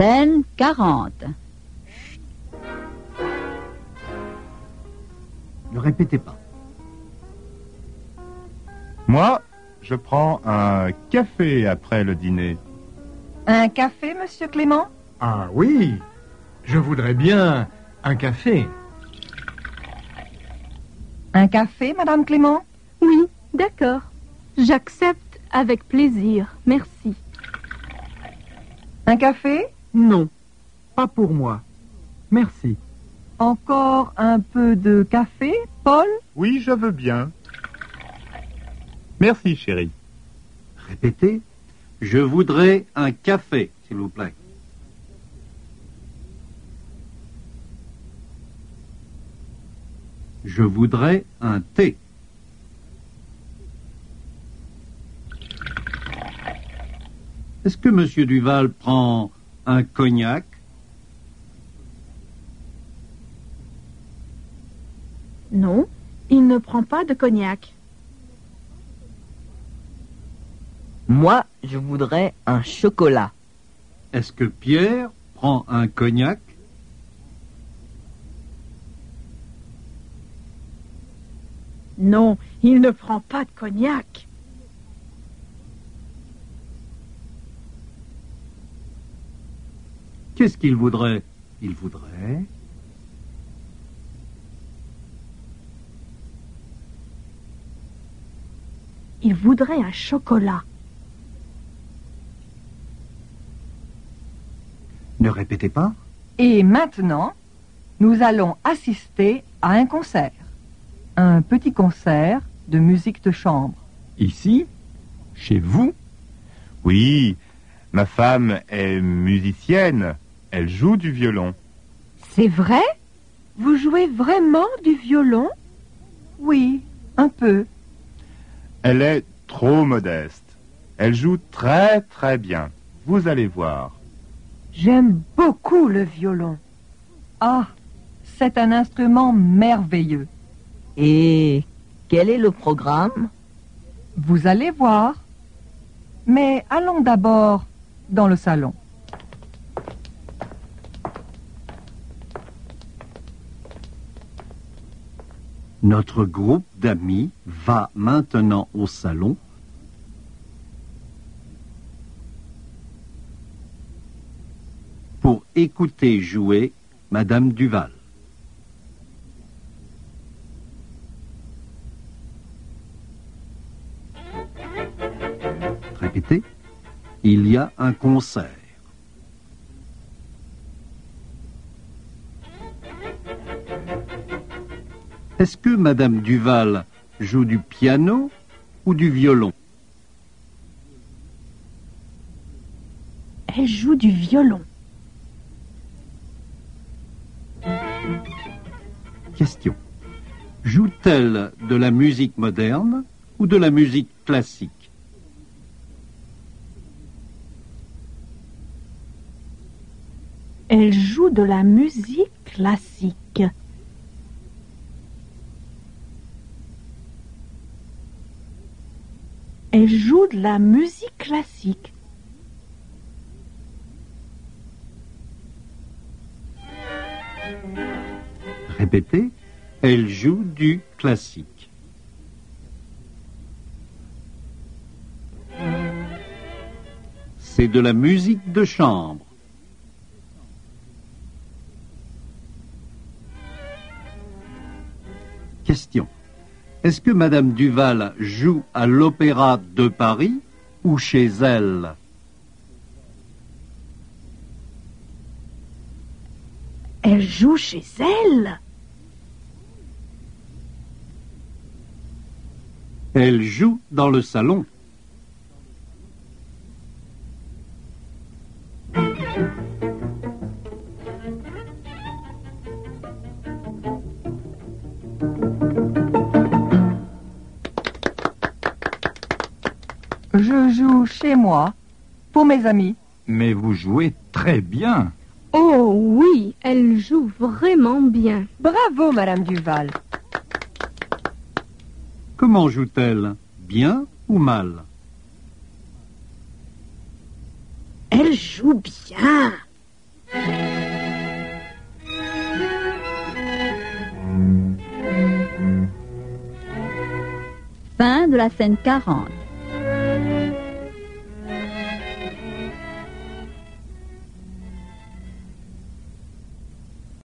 Scène 40. Ne répétez pas. Moi, je prends un café après le dîner. Un café, monsieur Clément? Ah oui, je voudrais bien un café. Un café, madame Clément? Oui, d'accord. J'accepte avec plaisir. Merci. Un café? Non, pas pour moi. Merci. Encore un peu de café, Paul? Oui, je veux bien. Merci, chérie. Répétez. Je voudrais un café, s'il vous plaît. Je voudrais un thé. Est-ce que Monsieur Duval prend un cognac Non, il ne prend pas de cognac. Moi, je voudrais un chocolat. Est-ce que Pierre prend un cognac? Non, il ne prend pas de cognac. Qu'est-ce qu'il voudrait? Il voudrait... Il voudrait un chocolat. Ne répétez pas. Et maintenant, nous allons assister à un concert. Un petit concert de musique de chambre. Ici? Chez vous? Oui, ma femme est musicienne. Elle joue du violon. C'est vrai? Vous jouez vraiment du violon? Oui, un peu. Elle est trop modeste. Elle joue très très bien. Vous allez voir. J'aime beaucoup le violon. Ah, c'est un instrument merveilleux. Et quel est le programme? Vous allez voir. Mais allons d'abord dans le salon. Notre groupe d'amis va maintenant au salon pour écouter jouer Madame Duval. Répétez. Il y a un concert. Est-ce que Madame Duval joue du piano ou du violon Elle joue du violon. Question. Joue-t-elle de la musique moderne ou de la musique classique Elle joue de la musique classique. Elle joue de la musique classique. Répétez. Elle joue du classique. C'est de la musique de chambre. Question. Est-ce que Madame Duval joue à l'Opéra de Paris ou chez elle Elle joue chez elle. Elle joue dans le salon. Je joue chez moi, pour mes amis. Mais vous jouez très bien. Oh oui, elle joue vraiment bien. Bravo, Madame Duval. Comment joue-t-elle? Bien ou mal? Elle joue bien. Fin de la scène 40.